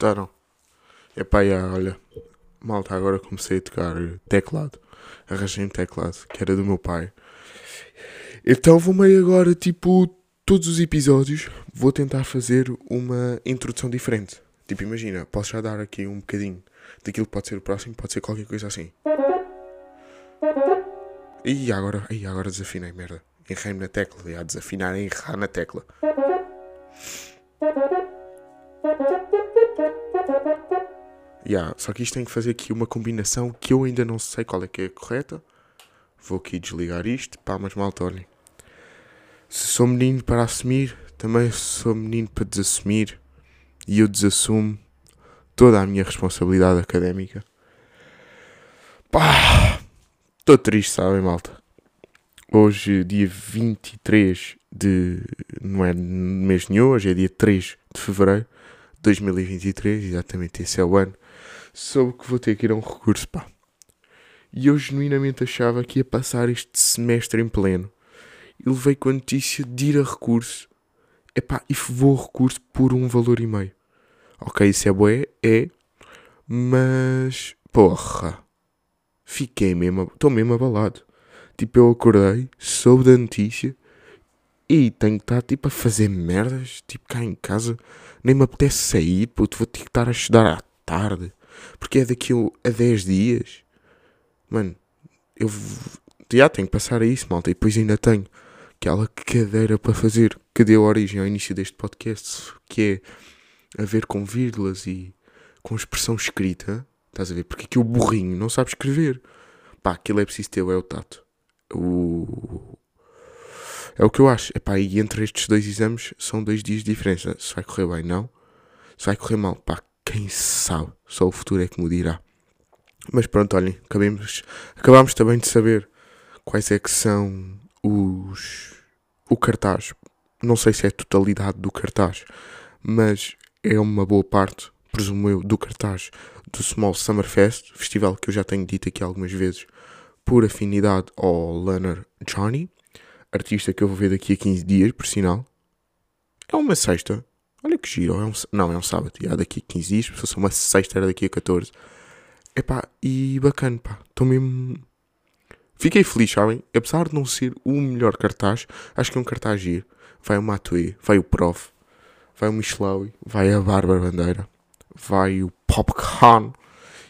Gostaram? Epá, yeah, olha, malta, agora comecei a tocar teclado. Arranjei um teclado, que era do meu pai. Então vou meio agora, tipo, todos os episódios, vou tentar fazer uma introdução diferente. Tipo, imagina, posso já dar aqui um bocadinho daquilo que pode ser o próximo, pode ser qualquer coisa assim. E agora, e agora desafinei, merda. Errei-me na tecla, ia desafinar errar na tecla. Yeah, só que isto tem que fazer aqui uma combinação que eu ainda não sei qual é que é a correta. Vou aqui desligar isto. Pá, mas malta, olhem. Se sou menino para assumir, também sou menino para desassumir. E eu desassumo toda a minha responsabilidade académica. Pá, estou triste, sabem, malta? Hoje, dia 23 de. Não é mês nenhum, hoje é dia 3 de fevereiro de 2023, exatamente esse é o ano. Soube que vou ter que ir a um recurso, pá. E eu genuinamente achava que ia passar este semestre em pleno. E levei com a notícia de ir a recurso. Epá, e vou a recurso por um valor e meio. Ok, isso é bué, é. Mas, porra. Fiquei mesmo, estou mesmo abalado. Tipo, eu acordei, soube da notícia e tenho que estar tipo a fazer merdas, tipo cá em casa. Nem me apetece sair, puto, vou ter que estar a estudar à tarde. Porque é daqui a 10 dias. Mano, eu já tenho que passar a isso, malta. E depois ainda tenho aquela cadeira para fazer que deu origem ao início deste podcast, que é a ver com vírgulas e com expressão escrita. Estás a ver? Porque aqui o burrinho não sabe escrever. Pá, aquilo é preciso ter, é o tato o... É o que eu acho. Epá, e entre estes dois exames são dois dias de diferença. Se vai correr bem, não. Se vai correr mal, pá, quem sabe? Só o futuro é que me dirá. Mas pronto, olhem, acabemos, acabamos também de saber quais é que são os. o cartaz. Não sei se é a totalidade do cartaz, mas é uma boa parte, presumo eu, do cartaz do Small Summer Fest, festival que eu já tenho dito aqui algumas vezes, por afinidade ao Leonard Johnny, artista que eu vou ver daqui a 15 dias, por sinal. É uma sexta. Olha que giro. É um, não, é um sábado. Já daqui a 15 dias. Se fosse uma sexta, era daqui a 14. Epá, e bacana, pá. Estou mesmo. Fiquei feliz, sabem? Apesar de não ser o melhor cartaz, acho que é um cartaz giro. Vai o Matue, vai o Prof, vai o Michelawi, vai a Bárbara Bandeira, vai o Popcorn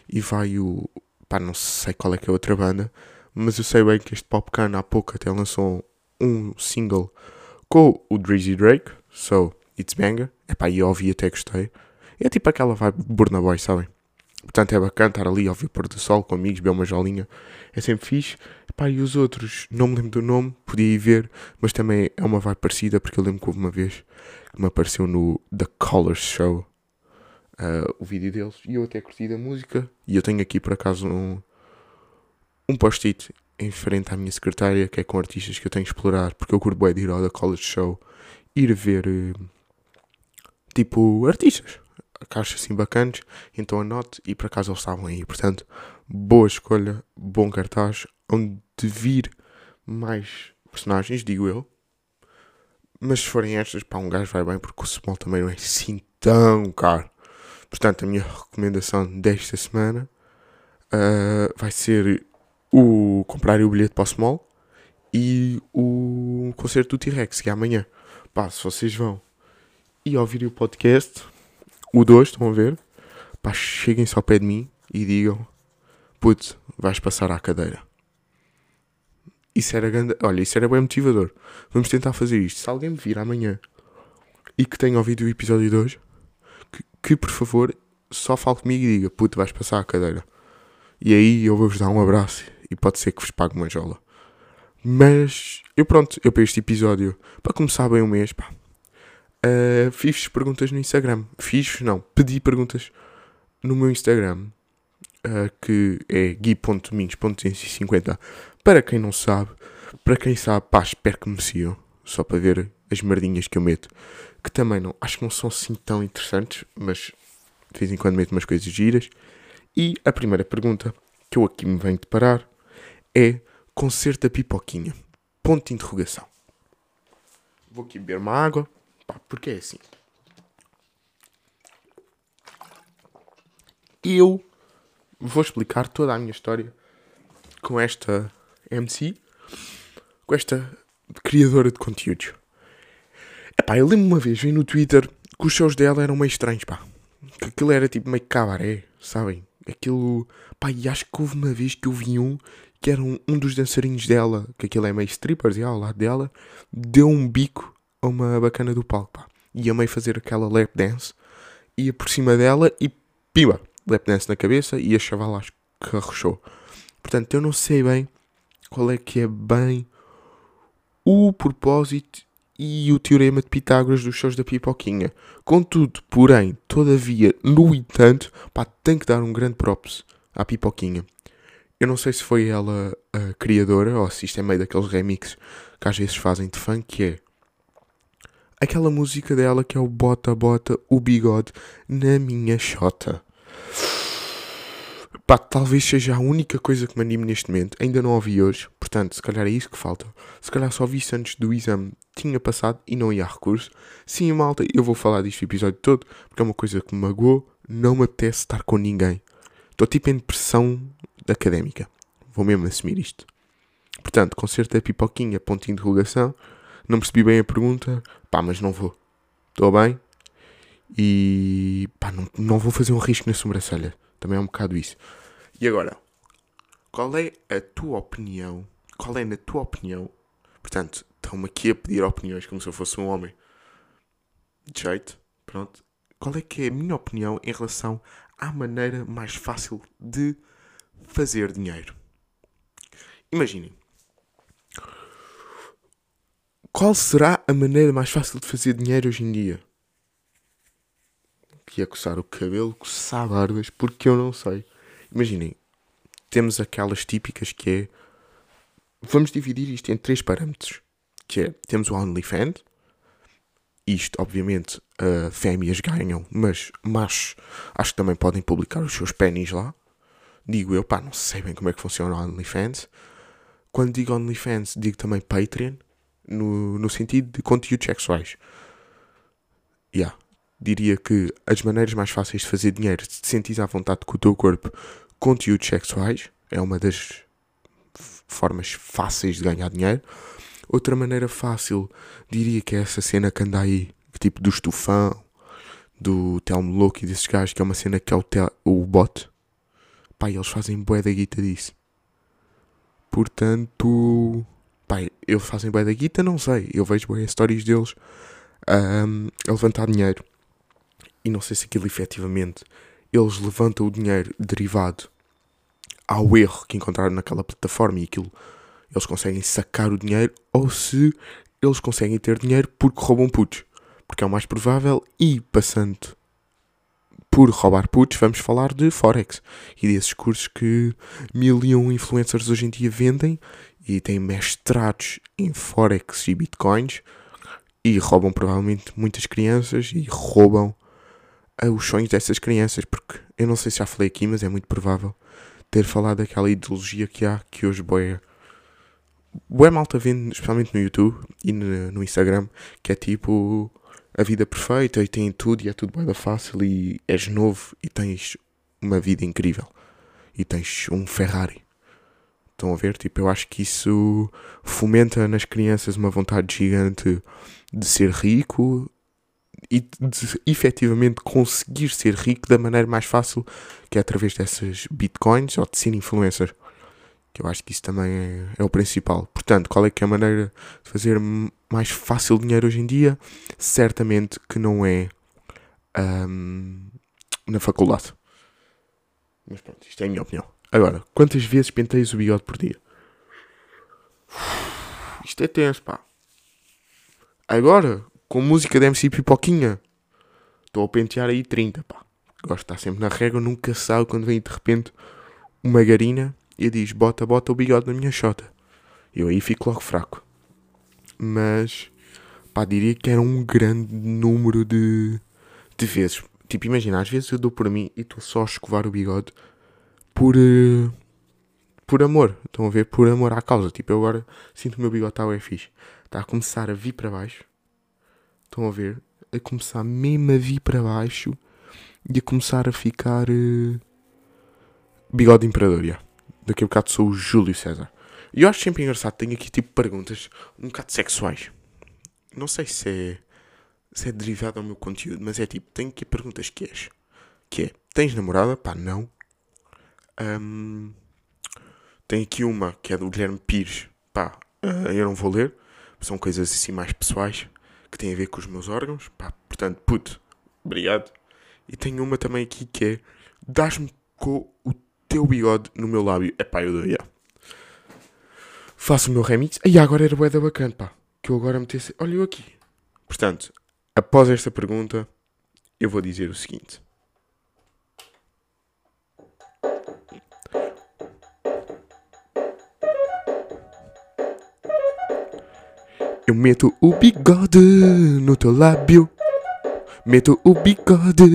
e vai o. pá, não sei qual é que é a outra banda mas eu sei bem que este Popcorn há pouco até lançou um single com o Drizzy Drake, so it's banger. Epá, e eu ouvi até gostei. É tipo aquela vibe Burna Boy, sabem? Portanto é bacana estar ali ouvir pôr do sol com amigos, beber uma jolinha. É sempre fixe. Epá, e os outros, não me lembro do nome, podia ir ver, mas também é uma vibe parecida, porque eu lembro que houve uma vez que me apareceu no The Colors Show uh, o vídeo deles e eu até curti da música. E eu tenho aqui por acaso um, um post-it em frente à minha secretária, que é com artistas que eu tenho que explorar, porque eu curto bem de ir ao da College Show, ir ver, eh, tipo, artistas, caixas assim bacanas, então anote e por acaso eles estavam aí. Portanto, boa escolha, bom cartaz, onde vir mais personagens, digo eu. Mas se forem estas, pá, um gajo vai bem, porque o small também não é assim tão caro. Portanto, a minha recomendação desta semana uh, vai ser o comprar o bilhete para o Small e o concerto do T-Rex, que é amanhã. Pá, se vocês vão e ouvirem o podcast, o 2, estão a ver? Pá, cheguem-se ao pé de mim e digam: Putz, vais passar à cadeira. Isso era grande. Olha, isso era bem motivador. Vamos tentar fazer isto. Se alguém me vir amanhã e que tenha ouvido o episódio 2, que, que por favor só fale comigo e diga: Puto, vais passar à cadeira. E aí eu vou-vos dar um abraço e pode ser que vos pague uma jola. Mas eu pronto, eu para este episódio, para começar bem o mês, pá, uh, fiz perguntas no Instagram. Fiz, não, pedi perguntas no meu Instagram, uh, que é gui.domingos.250. Para quem não sabe, para quem sabe, pá, espero que me sigam, só para ver as merdinhas que eu meto, que também não, acho que não são assim tão interessantes, mas de vez em quando meto umas coisas giras. E a primeira pergunta que eu aqui me venho deparar é concerto da pipoquinha. Ponto de interrogação. Vou aqui beber uma água, porque é assim. eu vou explicar toda a minha história com esta MC, com esta criadora de conteúdos. Epá, eu lembro uma vez, vi no Twitter que os shows dela eram meio estranhos, pá. Que aquilo era tipo meio cabaré, sabem? Aquilo. Pá, e acho que houve uma vez que eu vi um que era um, um dos dançarinos dela, que aquilo é meio strippers, e ao lado dela, deu um bico a uma bacana do palco, pá. Ia meio fazer aquela lap dance, ia por cima dela e pimba, lap dance na cabeça e a chavala acho que arrochou. Portanto, eu não sei bem qual é que é bem o propósito e o teorema de Pitágoras dos shows da Pipoquinha. Contudo, porém, todavia, no entanto, pá, tem que dar um grande props à Pipoquinha. Eu não sei se foi ela a criadora ou se isto é meio daqueles remixes que às vezes fazem de funk, que é aquela música dela que é o Bota Bota o Bigode na minha chota. Pá, talvez seja a única coisa que me anime neste momento. Ainda não ouvi hoje, portanto, se calhar é isso que falta. Se calhar só vi isso antes do exame, tinha passado e não ia a recurso. Sim, malta, eu vou falar disto o episódio todo, porque é uma coisa que me magoou. Não me apetece estar com ninguém. Estou tipo em depressão académica. Vou mesmo assumir isto. Portanto, concerto da pipoquinha, ponto de interrogação. Não percebi bem a pergunta. Pá, mas não vou. Estou bem. E pá, não, não vou fazer um risco na sobrancelha. Também é um bocado isso. E agora, qual é a tua opinião? Qual é, na tua opinião? Portanto, estão-me aqui a pedir opiniões como se eu fosse um homem. De jeito, pronto. Qual é que é a minha opinião em relação à maneira mais fácil de fazer dinheiro? Imaginem. Qual será a maneira mais fácil de fazer dinheiro hoje em dia? Que é coçar o cabelo, coçar barbas, porque eu não sei. Imaginem, temos aquelas típicas que é. Vamos dividir isto em três parâmetros. Que é, temos o OnlyFans. Isto, obviamente, uh, fêmeas ganham, mas machos acho que também podem publicar os seus pênis lá. Digo eu, pá, não sei bem como é que funciona o OnlyFans. Quando digo OnlyFans, digo também Patreon, no, no sentido de conteúdos sexuais. Yeah. Diria que as maneiras mais fáceis de fazer dinheiro, se te sentires à vontade com o teu corpo, conteúdos sexuais, é uma das formas fáceis de ganhar dinheiro. Outra maneira fácil, diria que é essa cena que anda aí, tipo do estufão, do Telmo Louco e desses gajos, que é uma cena que é o, tel, o bot. Pá, eles fazem bué da guita disso. Portanto, pá, eles fazem bué da guita, não sei. Eu vejo bué stories deles um, a levantar dinheiro e não sei se aquilo efetivamente eles levantam o dinheiro derivado ao erro que encontraram naquela plataforma e aquilo eles conseguem sacar o dinheiro ou se eles conseguem ter dinheiro porque roubam putos. Porque é o mais provável e passando por roubar putos, vamos falar de Forex e desses cursos que mil e um influencers hoje em dia vendem e têm mestrados em Forex e Bitcoins e roubam provavelmente muitas crianças e roubam os sonhos dessas crianças, porque eu não sei se já falei aqui, mas é muito provável ter falado daquela ideologia que há, que hoje boia. Boa malta vendo, especialmente no YouTube e no, no, Instagram, que é tipo a vida perfeita e tem tudo e é tudo boa fácil e és novo e tens uma vida incrível e tens um Ferrari. Estão a ver? Tipo, eu acho que isso fomenta nas crianças uma vontade gigante de ser rico e de efetivamente conseguir ser rico da maneira mais fácil, que é através dessas bitcoins ou de ser influencer. Que eu acho que isso também é, é, o principal. Portanto, qual é que é a maneira de fazer mais fácil dinheiro hoje em dia? Certamente que não é um, na faculdade. Mas pronto, isto é a minha opinião. Agora, quantas vezes penteias o bigode por dia? Isto é tenso, pá. Agora, com música de MC Pipoquinha. Estou a pentear aí 30, pá. Gosto de estar sempre na régua, nunca sabe quando vem de repente uma garina e diz: bota, bota o bigode na minha chota. Eu aí fico logo fraco. Mas, pá, diria que era um grande número de, de vezes. Tipo, imagina, às vezes eu dou por mim e estou só a escovar o bigode por. Uh, por amor. Estão a ver? Por amor à causa. Tipo, eu agora sinto o meu bigode está fixe. Está a começar a vir para baixo Estão a ver? A começar mesmo a vir para baixo e a começar a ficar uh, Bigode Imperador, já. Daqui a bocado sou o Júlio César. E eu acho sempre engraçado, tenho aqui tipo perguntas um bocado sexuais. Não sei se é, se é derivado ao meu conteúdo, mas é tipo, tenho aqui perguntas que és. Que é, tens namorada? Pá, não. Um, tem aqui uma que é do Guilherme Pires. Pá, uh, eu não vou ler. São coisas assim mais pessoais que têm a ver com os meus órgãos. Pá, portanto, puto, obrigado. E tenho uma também aqui que é: dás-me com o teu bigode no meu lábio. É pá, eu dou. Faço o meu remix. E agora era boeda bacana, pá. Que eu agora metesse. Olha eu aqui. Portanto, após esta pergunta, eu vou dizer o seguinte. Eu meto o bigode no teu lábio. Meto o bigode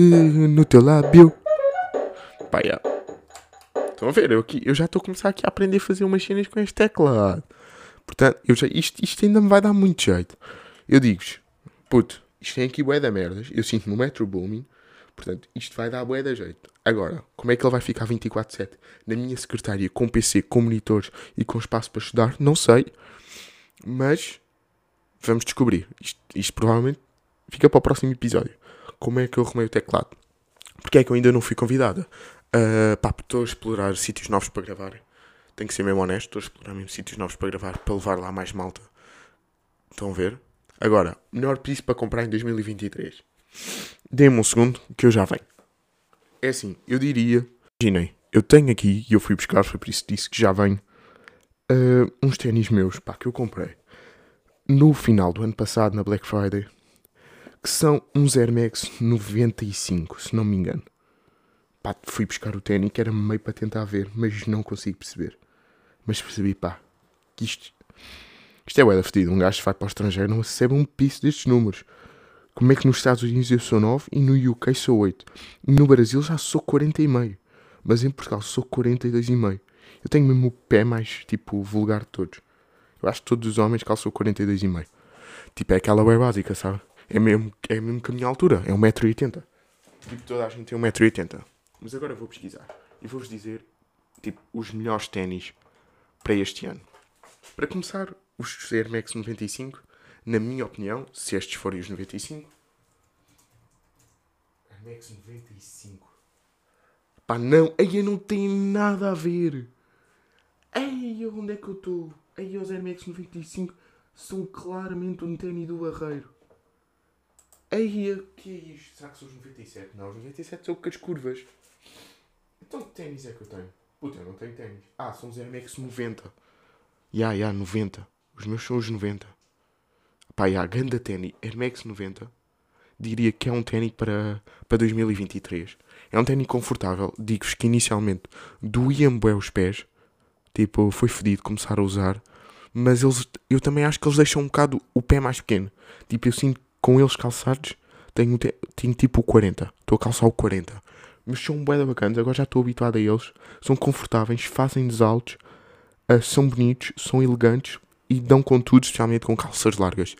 no teu lábio. Pá, yeah. Estão a ver? Eu, aqui, eu já estou a começar aqui a aprender a fazer umas cenas com este teclado. Portanto, eu já, isto, isto ainda me vai dar muito jeito. Eu digo-vos, puto, isto tem aqui bué da merdas. Eu sinto no Metro Booming. Portanto, isto vai dar bué da jeito. Agora, como é que ele vai ficar 24-7 na minha secretária com PC, com monitores e com espaço para estudar? Não sei. Mas Vamos descobrir. Isto, isto provavelmente fica para o próximo episódio. Como é que eu arrumei o teclado? Porque é que eu ainda não fui convidada? Uh, pá, estou a explorar sítios novos para gravar. Tenho que ser mesmo honesto, estou a explorar mesmo sítios novos para gravar, para levar lá mais malta. Estão a ver? Agora, melhor piso para comprar em 2023. Dê-me um segundo que eu já venho. É assim, eu diria. Imaginem, eu tenho aqui, e eu fui buscar, foi por isso que disse que já venho. Uh, uns ténis meus, pá, que eu comprei no final do ano passado, na Black Friday, que são uns Air Max 95, se não me engano. Pá, fui buscar o ténis que era meio para tentar ver, mas não consigo perceber. Mas percebi, pá, que isto, isto é o fedido. Um gajo vai para o estrangeiro não recebe um piso destes números. Como é que nos Estados Unidos eu sou 9 e no UK sou 8? E no Brasil já sou 40,5. Mas em Portugal sou 42,5. Eu tenho mesmo o pé mais, tipo, vulgar de todos. Eu acho que todos os homens calçam 42,5. Tipo, é aquela bem básica, sabe? É mesmo, é mesmo que a minha altura. É 1,80m. Tipo, toda a gente tem 1,80m. Mas agora vou pesquisar. E vou-vos dizer, tipo, os melhores ténis para este ano. Para começar, os Air Max 95, na minha opinião, se estes forem os 95. Air Max 95. Pá, não. Aí não tem nada a ver. Ei, onde é que eu estou? Aí os Air Max 95 são claramente um tênis do Barreiro. Aí, o que é isto? Será que são os 97? Não, os 97 são com as curvas. Então que tênis é que eu tenho? Puta, eu não tenho tênis. Ah, são os Air Max 90. Ya, yeah, ya, yeah, 90. Os meus são os 90. Pá, ya, yeah, ganda tênis. Air Max 90. Diria que é um tênis para, para 2023. É um tênis confortável. Digo-vos que inicialmente doíam bem os pés Tipo, foi fedido começar a usar. Mas eles, eu também acho que eles deixam um bocado o pé mais pequeno. Tipo, eu sinto com eles calçados, tenho, tenho tipo o 40. Estou a calçar o 40. Mas são bué bacanas, agora já estou habituado a eles. São confortáveis, fazem-nos altos, uh, são bonitos, são elegantes e dão com tudo, especialmente com calças largas.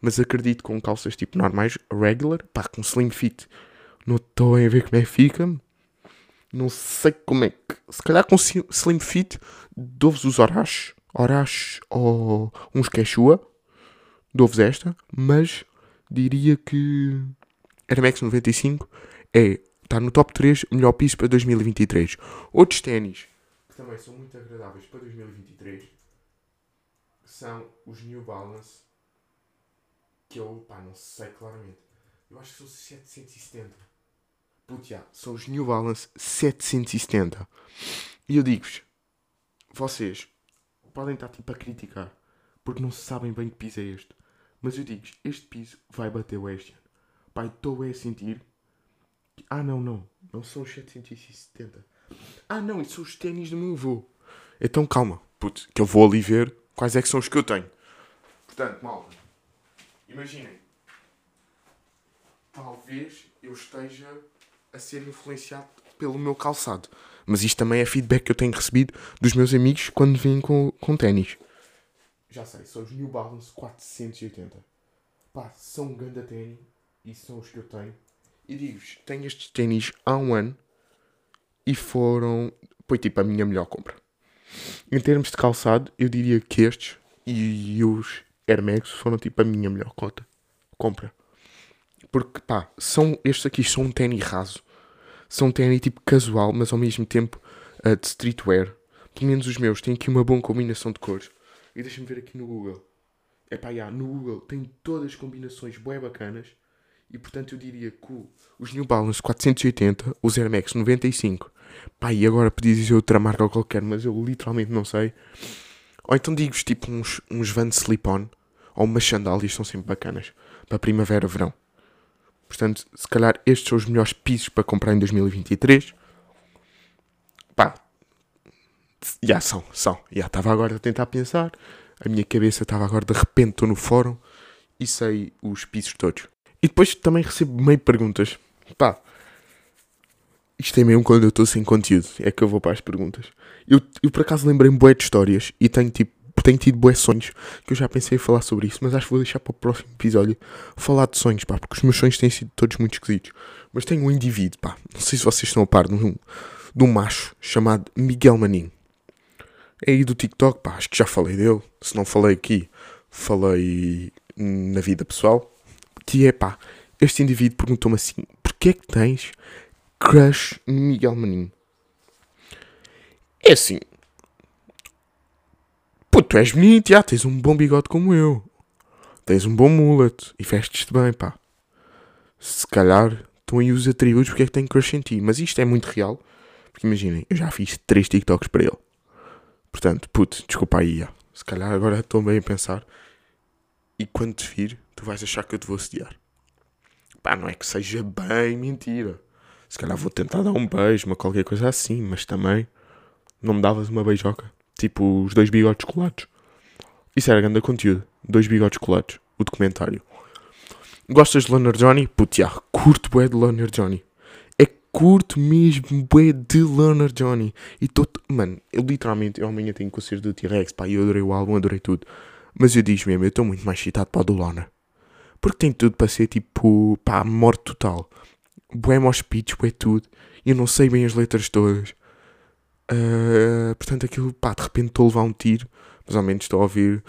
Mas acredito com calças tipo normais, regular, pá, com slim fit. Não estou a ver como é que fica, não sei como é que. Se calhar com Slim Fit dou-vos os Orash. Orash ou uns Quechua. Dou-vos esta. Mas diria que Air Max 95 é. Está no top 3 melhor piso para 2023. Outros ténis que também são muito agradáveis para 2023 são os New Balance. Que eu, pá, não sei claramente. Eu acho que são 770 Puto, são os New Balance 770. E eu digo-vos, vocês podem estar tipo a criticar porque não sabem bem que piso é este. Mas eu digo este piso vai bater o este ano. Pai, estou a sentir. Que... Ah, não, não. Não são os 770. Ah, não, isso são os ténis do meu avô. Então calma, puto, que eu vou ali ver quais é que são os que eu tenho. Portanto, malta, imaginem. Talvez eu esteja a ser influenciado pelo meu calçado. Mas isto também é feedback que eu tenho recebido dos meus amigos quando vêm com, com ténis. Já sei, são os New Balance 480. Pá, são um grande ténis e são os que eu tenho. E digo-vos, tenho estes ténis há um ano e foram. Foi tipo a minha melhor compra. Em termos de calçado, eu diria que estes e os Air Max foram tipo a minha melhor cota. Compra. Porque pá, são, estes aqui são um tênis raso. São um tênis tipo casual, mas ao mesmo tempo uh, de streetwear. Pelo menos os meus têm aqui uma boa combinação de cores. E deixa-me ver aqui no Google. É pá, yeah, no Google tem todas as combinações bem bacanas. E portanto eu diria que os New Balance 480, os Air Max 95. Pá, e agora podia dizer outra marca qualquer, mas eu literalmente não sei. Ou então digo-vos tipo uns, uns Vans Slip-On ou umas sandálias são sempre bacanas para primavera, verão. Portanto, se calhar estes são os melhores pisos para comprar em 2023. Pá, já são, são. Já estava agora a tentar pensar. A minha cabeça estava agora de repente no fórum e sei os pisos todos. E depois também recebo meio perguntas. Pá, isto é mesmo quando eu estou sem conteúdo. É que eu vou para as perguntas. Eu, eu por acaso lembrei-me bué de histórias e tenho tipo. Tenho tido bué sonhos que eu já pensei em falar sobre isso, mas acho que vou deixar para o próximo episódio falar de sonhos, pá, porque os meus sonhos têm sido todos muito esquisitos. Mas tenho um indivíduo, pá, não sei se vocês estão a par, de um, de um macho chamado Miguel Maninho. É aí do TikTok, pá, acho que já falei dele. Se não falei aqui, falei na vida pessoal que é pá, este indivíduo perguntou-me assim: porquê é que tens crush Miguel Maninho? É assim, pô, tu és bonito, já tens um bom bigode como eu, tens um bom mullet e vestes-te bem, pá. Se calhar estão aí os atributos porque é que tenho crush em ti, mas isto é muito real, porque imaginem, eu já fiz 3 TikToks para ele. Portanto, puto, desculpa aí, se calhar agora estou bem a pensar. E quando te vir, tu vais achar que eu te vou assediar. Pá, não é que seja bem mentira. Se calhar vou tentar dar um beijo, uma qualquer coisa assim, mas também não me davas uma beijoca. Tipo os dois bigodes colados. Isso era grande conteúdo. Dois bigodes colados. O documentário. Gostas de Loner Johnny? Putz, já, curto bué de Loner Johnny. Curto mesmo bué de Loner Johnny. E tô... Mano, eu literalmente, eu amanhã tenho concerto do T-Rex, pá, eu adorei o álbum, adorei tudo. Mas eu digo mesmo, eu estou muito mais excitado para o do Loner. Porque tem tudo para ser tipo, pá, morte total. Bué mosh pitch, bué tudo. Eu não sei bem as letras todas. Uh, portanto, aquilo, pá, de repente estou a levar um tiro. Mas ao menos estou a ouvir.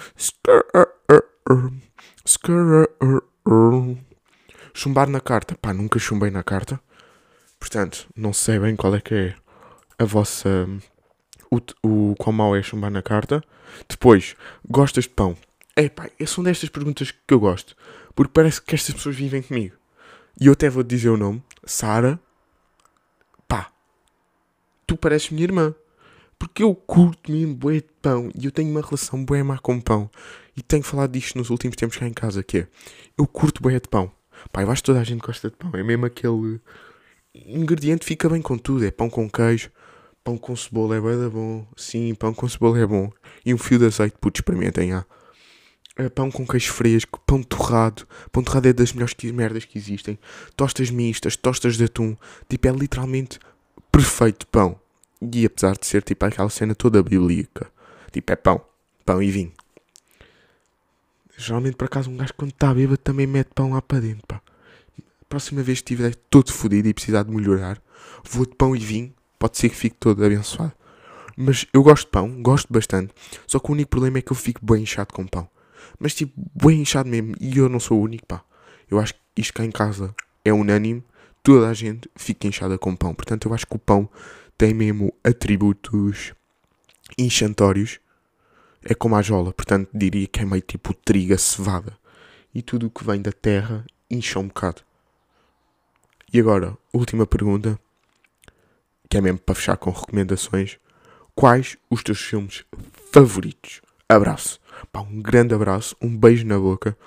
Chumbar na carta. Pá, nunca chumbei na carta. Portanto, não sei bem qual é que é a vossa. O, o qual mal é chumbar na carta. Depois, gostas de pão? É pá, são destas perguntas que eu gosto. Porque parece que estas pessoas vivem comigo. E eu até vou dizer o nome: Sara. Pá, tu pareces minha irmã. Porque eu curto mesmo bué de pão. E eu tenho uma relação bué má com pão. E tenho falado disto nos últimos tempos cá em casa: que é, eu curto bué de pão. Pá, eu acho que toda a gente gosta de pão. É mesmo aquele ingrediente fica bem com tudo. É pão com queijo, pão com cebola é bem bom. Sim, pão com cebola é bom. E um fio de azeite, putz, experimentem, ah. É pão com queijo fresco, pão torrado. Pão torrado é das melhores merdas que existem. Tostas mistas, tostas de atum. Tipo, é literalmente perfeito pão. E apesar de ser tipo aquela cena toda bíblica. Tipo, é pão. Pão e vinho. Geralmente, por acaso, um gajo quando está bêbado também mete pão lá para dentro, pá. Próxima vez que estiver todo fodido e precisar de melhorar, vou de pão e vinho. Pode ser que fique todo abençoado. Mas eu gosto de pão, gosto bastante. Só que o único problema é que eu fico bem inchado com pão. Mas tipo, bem inchado mesmo. E eu não sou o único, pá. Eu acho que isto cá em casa é unânime. Toda a gente fica inchada com pão. Portanto, eu acho que o pão tem mesmo atributos inchantórios. É como a jola. Portanto, diria que é meio tipo trigo, cevada. E tudo o que vem da terra incha um bocado. E agora, última pergunta. Que é mesmo para fechar com recomendações. Quais os teus filmes favoritos? Abraço. Pá, um grande abraço, um beijo na boca.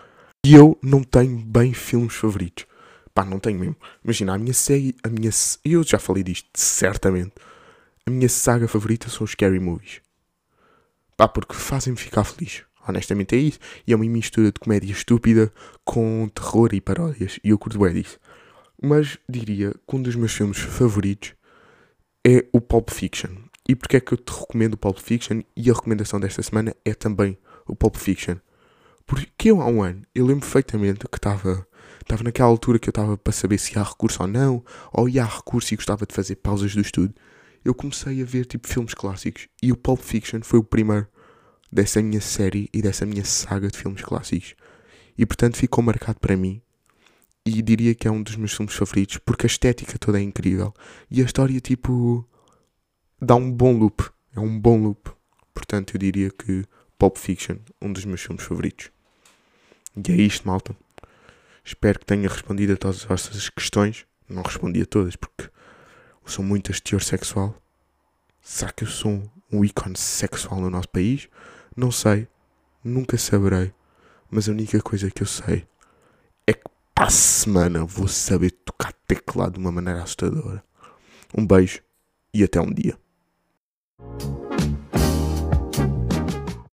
E eu não tenho bem filmes favoritos. Pá, não tenho mesmo. Imagina, a minha série, a minha. Eu já falei disto, certamente. A minha saga favorita são os Scary Movies. Pá, porque fazem-me ficar feliz. Honestamente é isso. E é uma mistura de comédia estúpida com terror e paródias. E eu curto bem disso. Mas diria que um dos meus filmes favoritos é o Pulp Fiction. E porque é que eu te recomendo o Pulp Fiction? E a recomendação desta semana é também o Pulp Fiction. Porque eu há um ano, eu lembro perfeitamente que estava estava naquela altura que eu estava para saber se há recurso ou não, ou ia há recurso e gostava de fazer pausas do estudo. eu comecei a ver tipo filmes clássicos e o Pulp Fiction foi o primeiro dessa minha série e dessa minha saga de filmes clássicos. E portanto ficou marcado para mim e diria que é um dos meus filmes favoritos porque a estética toda é incrível e a história tipo dá um bom loop, é um bom loop. Portanto, eu diria que Pulp Fiction, um dos meus filmes favoritos. E é isto, malta. Espero que tenha respondido a todas as vossas questões. Não respondi a todas porque eu sou muito este teor sexual. Será que eu sou um ícone sexual no nosso país? Não sei. Nunca saberei. Mas a única coisa que eu sei é que para a semana vou saber tocar teclado de uma maneira assustadora. Um beijo e até um dia.